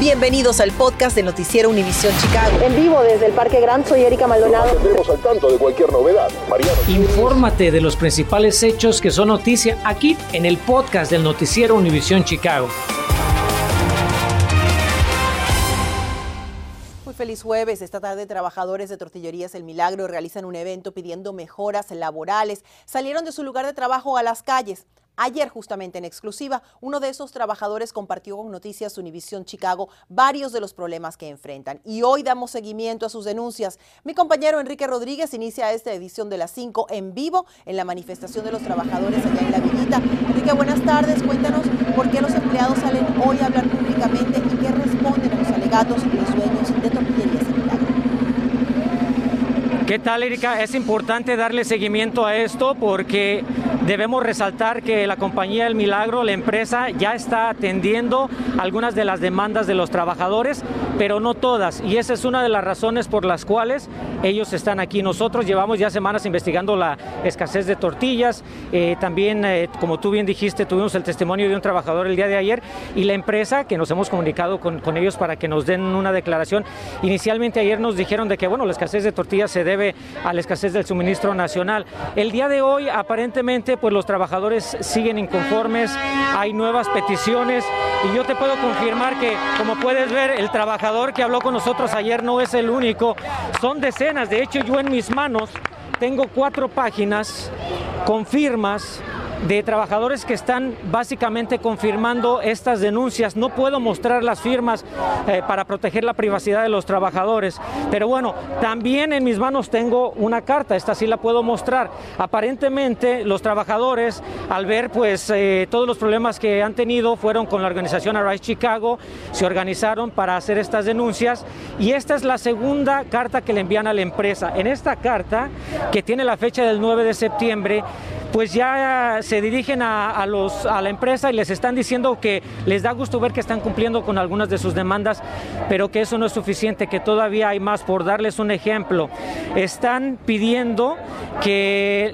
Bienvenidos al podcast de Noticiero Univisión Chicago. En vivo desde el Parque Grand, soy Erika Maldonado. Estamos al tanto de cualquier novedad. Mariano. Infórmate de los principales hechos que son noticia aquí en el podcast del Noticiero Univisión Chicago. Muy feliz jueves. Esta tarde trabajadores de Tortillerías El Milagro realizan un evento pidiendo mejoras laborales. Salieron de su lugar de trabajo a las calles. Ayer, justamente en exclusiva, uno de esos trabajadores compartió con Noticias Univisión Chicago varios de los problemas que enfrentan. Y hoy damos seguimiento a sus denuncias. Mi compañero Enrique Rodríguez inicia esta edición de las 5 en vivo en la manifestación de los trabajadores allá en La Villita. Enrique, buenas tardes. Cuéntanos por qué los empleados salen hoy a hablar públicamente y qué responden a los alegatos y los dueños de Tortillerías. ¿Qué tal, Erika? Es importante darle seguimiento a esto porque debemos resaltar que la compañía El Milagro, la empresa, ya está atendiendo algunas de las demandas de los trabajadores, pero no todas. Y esa es una de las razones por las cuales ellos están aquí. Nosotros llevamos ya semanas investigando la escasez de tortillas. Eh, también, eh, como tú bien dijiste, tuvimos el testimonio de un trabajador el día de ayer y la empresa, que nos hemos comunicado con, con ellos para que nos den una declaración. Inicialmente ayer nos dijeron de que, bueno, la escasez de tortillas se debe a la escasez del suministro nacional. El día de hoy, aparentemente, pues los trabajadores siguen inconformes, hay nuevas peticiones y yo te puedo confirmar que, como puedes ver, el trabajador que habló con nosotros ayer no es el único, son decenas. De hecho, yo en mis manos tengo cuatro páginas con firmas de trabajadores que están básicamente confirmando estas denuncias. No puedo mostrar las firmas eh, para proteger la privacidad de los trabajadores, pero bueno, también en mis manos tengo una carta, esta sí la puedo mostrar. Aparentemente los trabajadores, al ver pues eh, todos los problemas que han tenido, fueron con la organización Arise Chicago, se organizaron para hacer estas denuncias y esta es la segunda carta que le envían a la empresa. En esta carta, que tiene la fecha del 9 de septiembre, pues ya se dirigen a, la empresa y les están diciendo que les da gusto ver que están cumpliendo con algunas de sus demandas, pero que eso no es suficiente, que todavía hay más. Por darles un ejemplo, están pidiendo que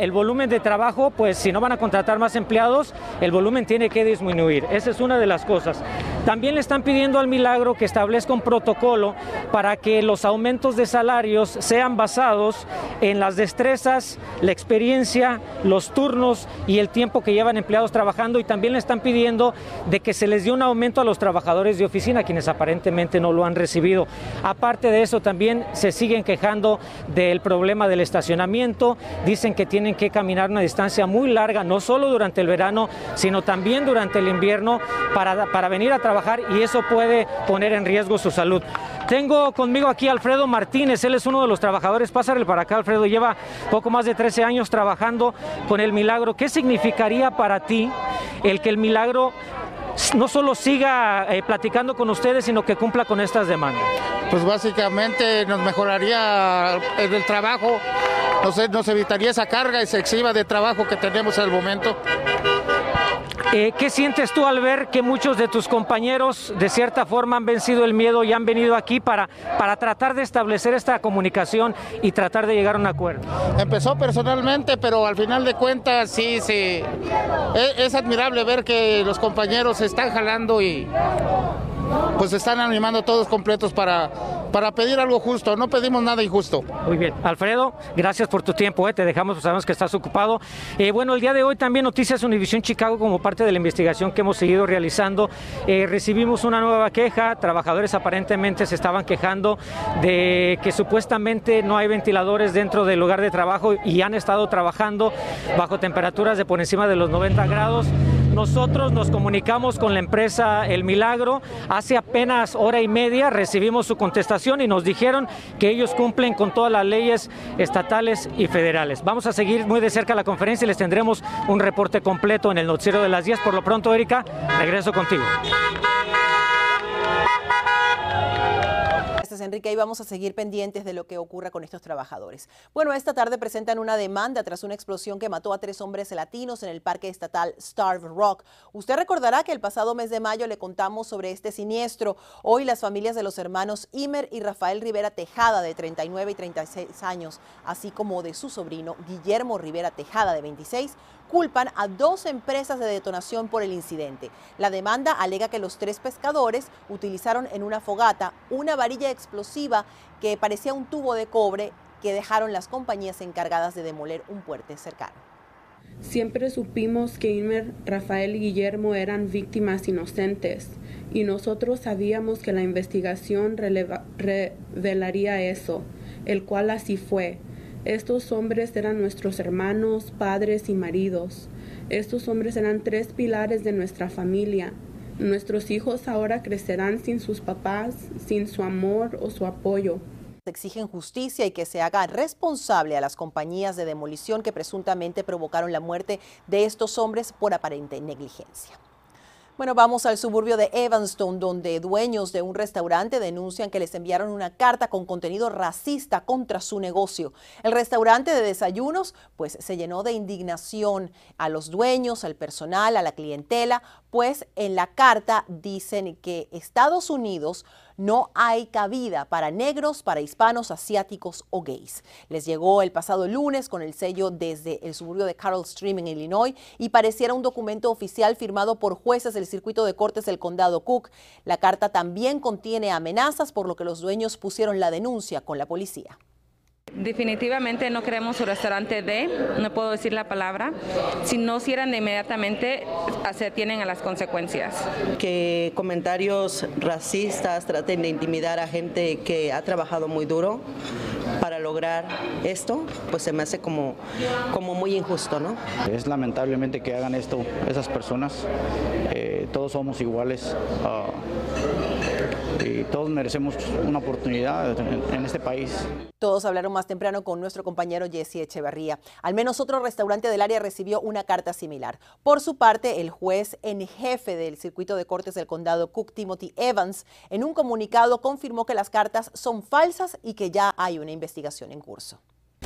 el volumen de trabajo, pues si no van a contratar más empleados, el volumen tiene que disminuir. Esa es una de las cosas. También le están pidiendo al Milagro que establezca un protocolo para que los aumentos de salarios sean basados en las destrezas, la experiencia, los turnos y el tiempo que llevan empleados trabajando y también le están pidiendo de que se les dé un aumento a los trabajadores de oficina, quienes aparentemente no lo han recibido. Aparte de eso, también se siguen quejando del problema del estacionamiento, dicen que tienen que caminar una distancia muy larga, no solo durante el verano, sino también durante el invierno para, para venir a trabajar y eso puede poner en riesgo su salud. Tengo conmigo aquí Alfredo Martínez, él es uno de los trabajadores, pásale para acá Alfredo, lleva poco más de 13 años trabajando con el milagro. ¿Qué significaría para ti el que el milagro no solo siga eh, platicando con ustedes, sino que cumpla con estas demandas? Pues básicamente nos mejoraría el trabajo, nos, evitaría esa carga excesiva de trabajo que tenemos al momento. Eh, ¿Qué sientes tú al ver que muchos de tus compañeros de cierta forma han vencido el miedo y han venido aquí para, para tratar de establecer esta comunicación y tratar de llegar a un acuerdo? Empezó personalmente, pero al final de cuentas sí, sí. Es, es admirable ver que los compañeros se están jalando y pues están animando todos completos para, para pedir algo justo. No pedimos nada injusto. Muy bien. Alfredo, gracias por tu tiempo. ¿eh? Te dejamos, sabemos que estás ocupado. Eh, bueno, el día de hoy también Noticias Univisión Chicago, como parte de la investigación que hemos seguido realizando, eh, recibimos una nueva queja. Trabajadores aparentemente se estaban quejando de que supuestamente no hay ventiladores dentro del lugar de trabajo y han estado trabajando bajo temperaturas de por encima de los 90 grados. Nosotros nos comunicamos con la empresa El Milagro. Hace apenas hora y media recibimos su contestación y nos dijeron que ellos cumplen con todas las leyes estatales y federales. Vamos a seguir muy de cerca la conferencia y les tendremos un reporte completo en el noticiero de las 10. Por lo pronto, Erika, regreso contigo. Enrique. Y vamos a seguir pendientes de lo que ocurra con estos trabajadores. Bueno, esta tarde presentan una demanda tras una explosión que mató a tres hombres latinos en el parque estatal Starve Rock. Usted recordará que el pasado mes de mayo le contamos sobre este siniestro. Hoy las familias de los hermanos Imer y Rafael Rivera Tejada, de 39 y 36 años, así como de su sobrino Guillermo Rivera Tejada, de 26, culpan a dos empresas de detonación por el incidente. La demanda alega que los tres pescadores utilizaron en una fogata una varilla explosiva que parecía un tubo de cobre que dejaron las compañías encargadas de demoler un puente cercano. Siempre supimos que Inmer, Rafael y Guillermo eran víctimas inocentes y nosotros sabíamos que la investigación revelaría eso, el cual así fue. Estos hombres eran nuestros hermanos, padres y maridos. Estos hombres eran tres pilares de nuestra familia. Nuestros hijos ahora crecerán sin sus papás, sin su amor o su apoyo exigen justicia y que se haga responsable a las compañías de demolición que presuntamente provocaron la muerte de estos hombres por aparente negligencia. Bueno, vamos al suburbio de Evanston, donde dueños de un restaurante denuncian que les enviaron una carta con contenido racista contra su negocio. El restaurante de desayunos, pues, se llenó de indignación a los dueños, al personal, a la clientela, pues en la carta dicen que Estados Unidos no hay cabida para negros, para hispanos, asiáticos o gays. Les llegó el pasado lunes con el sello desde el suburbio de Carroll Stream en Illinois y pareciera un documento oficial firmado por jueces del circuito de cortes del condado Cook. La carta también contiene amenazas por lo que los dueños pusieron la denuncia con la policía. Definitivamente no queremos un restaurante de, no puedo decir la palabra, si no cierran de inmediatamente se tienen a las consecuencias. Que comentarios racistas traten de intimidar a gente que ha trabajado muy duro para lograr esto, pues se me hace como, como muy injusto, ¿no? Es lamentablemente que hagan esto esas personas. Eh, todos somos iguales. Ah, y todos merecemos una oportunidad en, este país. Todos hablaron más temprano con nuestro compañero Jesse Echeverría. Al menos otro restaurante del área recibió una carta similar. Por su parte, el juez en jefe del circuito de cortes del condado Cook, Timothy Evans, en un comunicado confirmó que las cartas son falsas y que ya hay una investigación en curso.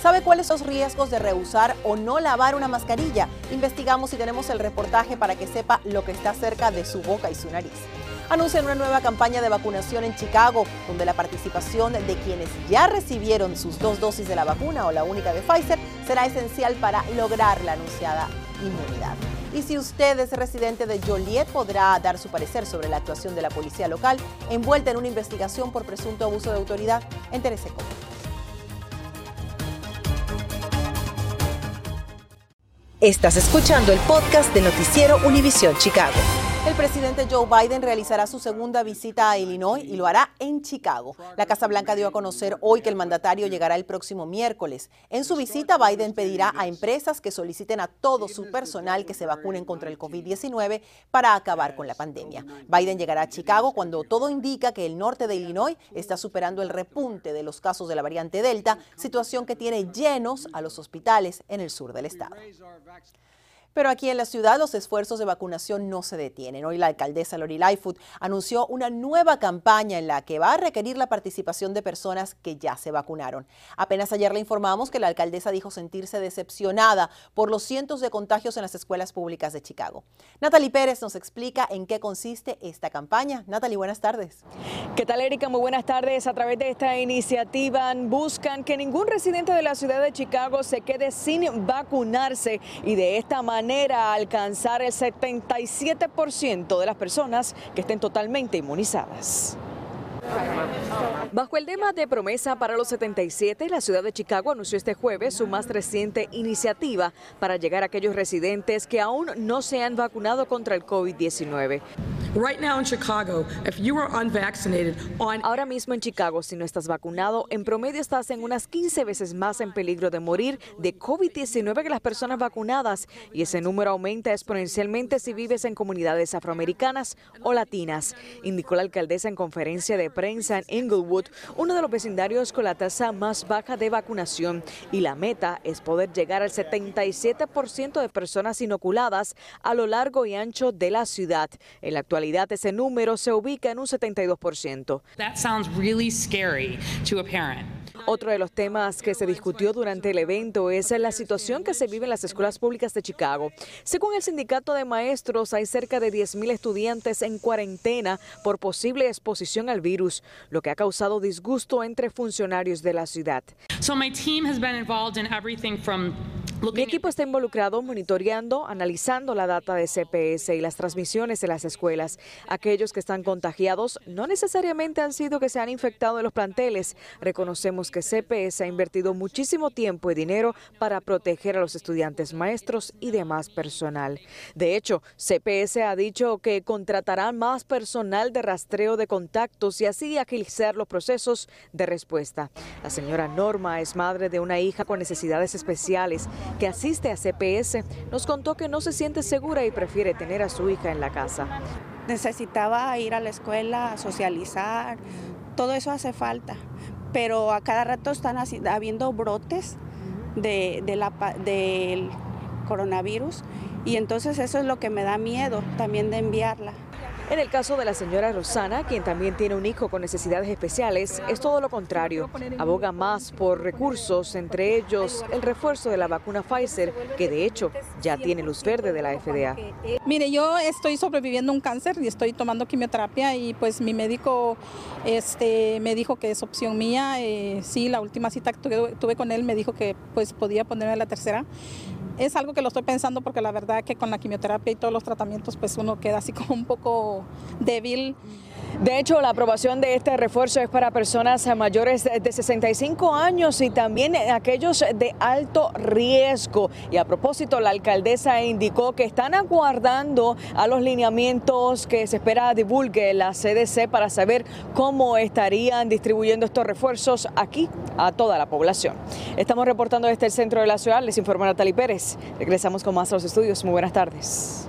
¿Sabe cuáles son los riesgos de rehusar o no lavar una mascarilla? Investigamos y tenemos el reportaje para que sepa lo que está cerca de su boca y su nariz anuncian una nueva campaña de vacunación en Chicago, donde la participación de quienes ya recibieron sus dos dosis de la vacuna o la única de Pfizer será esencial para lograr la anunciada inmunidad. Y si usted es residente de Joliet, podrá dar su parecer sobre la actuación de la policía local envuelta en una investigación por presunto abuso de autoridad. Entérese cómo. Estás escuchando el podcast de Noticiero Univisión Chicago. El presidente Joe Biden realizará su segunda visita a Illinois y lo hará en Chicago. La Casa Blanca dio a conocer hoy que el mandatario llegará el próximo miércoles. En su visita, Biden pedirá a empresas que soliciten a todo su personal que se vacunen contra el COVID-19 para acabar con la pandemia. Biden llegará a Chicago cuando todo indica que el norte de Illinois está superando el repunte de los casos de la variante Delta, situación que tiene llenos a los hospitales en el sur del estado. Pero aquí en la ciudad los esfuerzos de vacunación no se detienen. Hoy la alcaldesa Lori Lightfoot anunció una nueva campaña en la que va a requerir la participación de personas que ya se vacunaron. Apenas ayer le informamos que la alcaldesa dijo sentirse decepcionada por los cientos de contagios en las escuelas públicas de Chicago. Natalie Pérez nos explica en qué consiste esta campaña. Natalie, buenas tardes. ¿Qué tal, Erika? Muy buenas tardes. A través de esta iniciativa buscan que ningún residente de la ciudad de Chicago se quede sin vacunarse y de esta manera alcanzar el 77% de las personas que estén totalmente inmunizadas. Bajo el tema de promesa para los 77, la ciudad de Chicago anunció este jueves su más reciente iniciativa para llegar a aquellos residentes que aún no se han vacunado contra el COVID-19. Ahora mismo en Chicago, si no estás vacunado, en promedio estás en unas 15 veces más en peligro de morir de COVID-19 que las personas vacunadas y ese número aumenta exponencialmente si vives en comunidades afroamericanas o latinas, indicó la alcaldesa en conferencia de prensa en Inglewood, uno de los vecindarios con la tasa más baja de vacunación y la meta es poder llegar al 77% de personas inoculadas a lo largo y ancho de la ciudad. En la actualidad ese número se ubica en un 72%. Otro de los temas que se discutió durante el evento es la situación que se vive en las escuelas públicas de Chicago. Según el sindicato de maestros, hay cerca de 10.000 estudiantes en cuarentena por posible exposición al virus, lo que ha causado disgusto entre funcionarios de la ciudad. Mi equipo está involucrado monitoreando, analizando la data de CPS y las transmisiones de las escuelas. Aquellos que están contagiados no necesariamente han sido que se han infectado en los planteles. Reconocemos que CPS ha invertido muchísimo tiempo y dinero para proteger a los estudiantes, maestros y demás personal. De hecho, CPS ha dicho que contratará más personal de rastreo de contactos y así agilizar los procesos de respuesta. La señora Norma es madre de una hija con necesidades especiales que asiste a CPS. Nos contó que no se siente segura y prefiere tener a su hija en la casa. Necesitaba ir a la escuela, socializar, todo eso hace falta, pero a cada rato están habiendo brotes del coronavirus y entonces eso es lo que me da miedo también de enviarla. En el caso de la señora Rosana, quien también tiene un hijo con necesidades especiales, es todo lo contrario. Aboga más por recursos, entre ellos el refuerzo de la vacuna Pfizer, que de hecho ya tiene luz verde de la FDA. Mire, yo estoy sobreviviendo un cáncer y estoy tomando quimioterapia y pues mi médico este, me dijo que es opción mía. Eh, sí, la última cita que tuve, tuve con él me dijo que pues podía ponerme la tercera es algo que lo estoy pensando porque la verdad que con la quimioterapia y todos los tratamientos pues uno queda así como un poco débil. De hecho, la aprobación de este refuerzo es para personas mayores de 65 años y también aquellos de alto riesgo. Y a propósito, la alcaldesa indicó que están aguardando a los lineamientos que se espera divulgue la CDC para saber cómo estarían distribuyendo estos refuerzos aquí a toda la población. Estamos reportando desde el centro de la ciudad. Les informa Natalie Pérez. Regresamos con más a los estudios. Muy buenas tardes.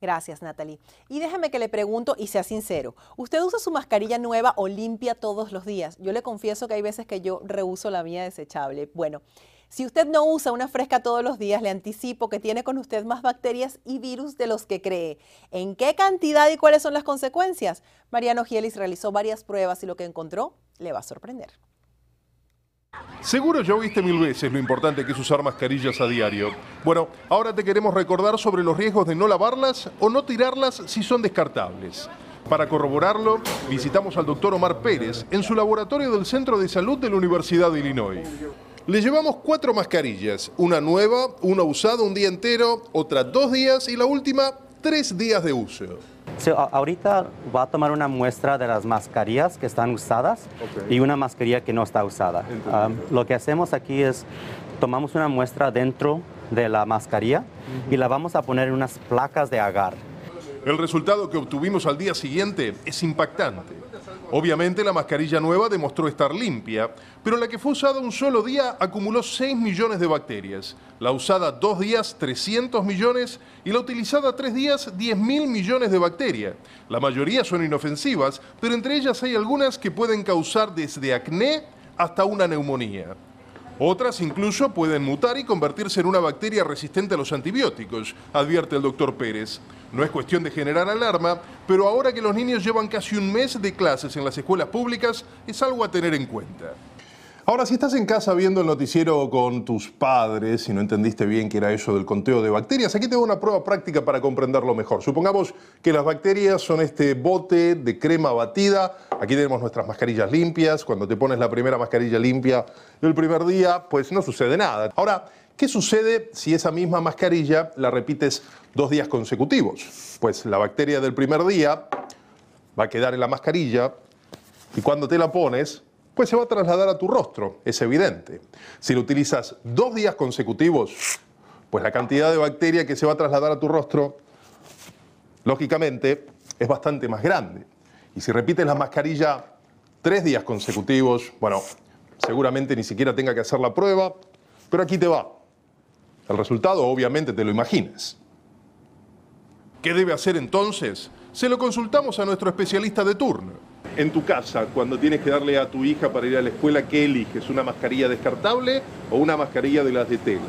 Gracias, Natalie. Y déjeme que le pregunto y sea sincero. ¿Usted usa su mascarilla nueva o limpia todos los días? Yo le confieso que hay veces que yo reuso la mía desechable. Bueno, si usted no usa una fresca todos los días, le anticipo que tiene con usted más bacterias y virus de los que cree. ¿En qué cantidad y cuáles son las consecuencias? Mariano Gielis realizó varias pruebas y lo que encontró le va a sorprender. Seguro ya oíste mil veces lo importante que es usar mascarillas a diario. Bueno, ahora te queremos recordar sobre los riesgos de no lavarlas o no tirarlas si son descartables. Para corroborarlo, visitamos al doctor Omar Pérez en su laboratorio del Centro de Salud de la Universidad de Illinois. Le llevamos cuatro mascarillas, una nueva, una usada un día entero, otra dos días y la última tres días de uso ahorita va a tomar una muestra de las mascarillas que están usadas y una mascarilla que no está usada. lo que hacemos aquí es tomamos una muestra dentro de la mascarilla y la vamos a poner en unas placas de agar. El resultado que obtuvimos al día siguiente es impactante. Obviamente la mascarilla nueva demostró estar limpia, pero la que fue usada un solo día acumuló 6 millones de bacterias, la usada dos días 300 millones y la utilizada tres días 10 mil millones de bacterias. La mayoría son inofensivas, pero entre ellas hay algunas que pueden causar desde acné hasta una neumonía. Otras incluso pueden mutar y convertirse en una bacteria resistente a los antibióticos, advierte el doctor Pérez. No es cuestión de generar alarma, pero ahora que los niños llevan casi un mes de clases en las escuelas públicas, es algo a tener en cuenta. Ahora, si estás en casa viendo el noticiero con tus padres y no entendiste bien qué era eso del conteo de bacterias, aquí tengo una prueba práctica para comprenderlo mejor. Supongamos que las bacterias son este bote de crema batida. Aquí tenemos nuestras mascarillas limpias. Cuando te pones la primera mascarilla limpia el primer día, pues no sucede nada. Ahora, ¿qué sucede si esa misma mascarilla la repites dos días consecutivos? Pues la bacteria del primer día va a quedar en la mascarilla y cuando te la pones pues se va a trasladar a tu rostro, es evidente. Si lo utilizas dos días consecutivos, pues la cantidad de bacteria que se va a trasladar a tu rostro, lógicamente, es bastante más grande. Y si repites la mascarilla tres días consecutivos, bueno, seguramente ni siquiera tenga que hacer la prueba, pero aquí te va. El resultado obviamente te lo imaginas. ¿Qué debe hacer entonces? Se lo consultamos a nuestro especialista de turno en tu casa, cuando tienes que darle a tu hija para ir a la escuela, ¿qué eliges? ¿Una mascarilla descartable o una mascarilla de las de tela?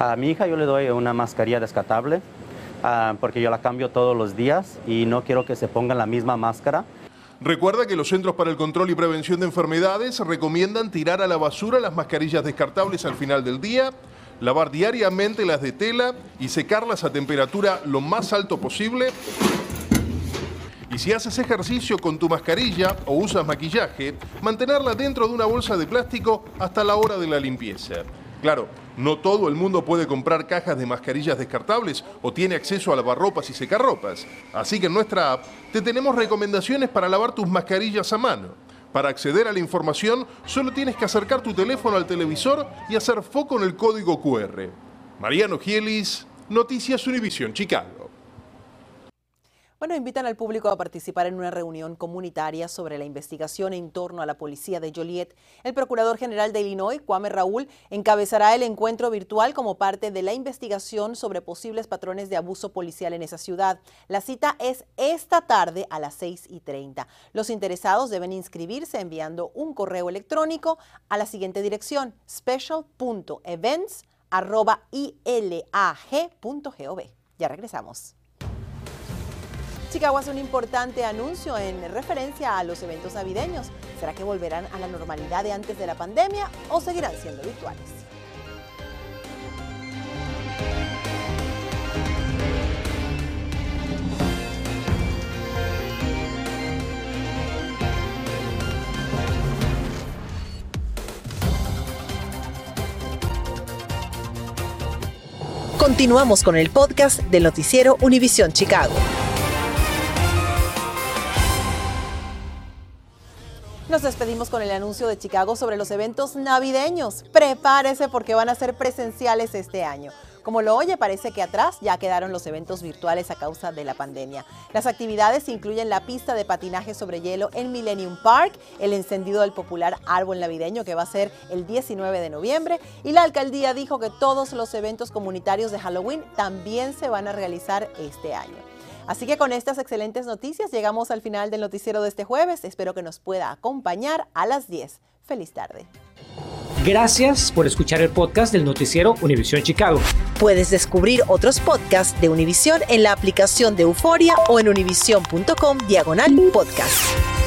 A mi hija yo le doy una mascarilla descartable ah, porque yo la cambio todos los días y no quiero que se ponga la misma máscara. Recuerda que los Centros para el Control y Prevención de Enfermedades recomiendan tirar a la basura las mascarillas descartables al final del día, lavar diariamente las de tela y secarlas a temperatura lo más alto posible y si haces ejercicio con tu mascarilla o usas maquillaje, mantenerla dentro de una bolsa de plástico hasta la hora de la limpieza. Claro, no todo el mundo puede comprar cajas de mascarillas descartables o tiene acceso a lavarropas y secarropas. Así que en nuestra app te tenemos recomendaciones para lavar tus mascarillas a mano. Para acceder a la información, solo tienes que acercar tu teléfono al televisor y hacer foco en el código QR. Mariano Gielis, Noticias Univisión Chicago. Bueno, invitan al público a participar en una reunión comunitaria sobre la investigación en torno a la policía de Joliet. El Procurador General de Illinois, Kwame Raúl, encabezará el encuentro virtual como parte de la investigación sobre posibles patrones de abuso policial en esa ciudad. La cita es esta tarde a las 6 y 30. Los interesados deben inscribirse enviando un correo electrónico a la siguiente dirección, special.events.ilag.gov. Ya regresamos. Chicago hace un importante anuncio en referencia a los eventos navideños. ¿Será que volverán a la normalidad de antes de la pandemia o seguirán siendo virtuales? Continuamos con el podcast del noticiero Univisión Chicago. Despedimos con el anuncio de Chicago sobre los eventos navideños. Prepárese porque van a ser presenciales este año. Como lo oye, parece que atrás ya quedaron los eventos virtuales a causa de la pandemia. Las actividades incluyen la pista de patinaje sobre hielo en Millennium Park, el encendido del popular árbol navideño que va a ser el 19 de noviembre y la alcaldía dijo que todos los eventos comunitarios de Halloween también se van a realizar este año. Así que con estas excelentes noticias llegamos al final del noticiero de este jueves. Espero que nos pueda acompañar a las 10. Feliz tarde. Gracias por escuchar el podcast del noticiero Univisión Chicago. Puedes descubrir otros podcasts de Univisión en la aplicación de Euforia o en univision.com diagonal podcast.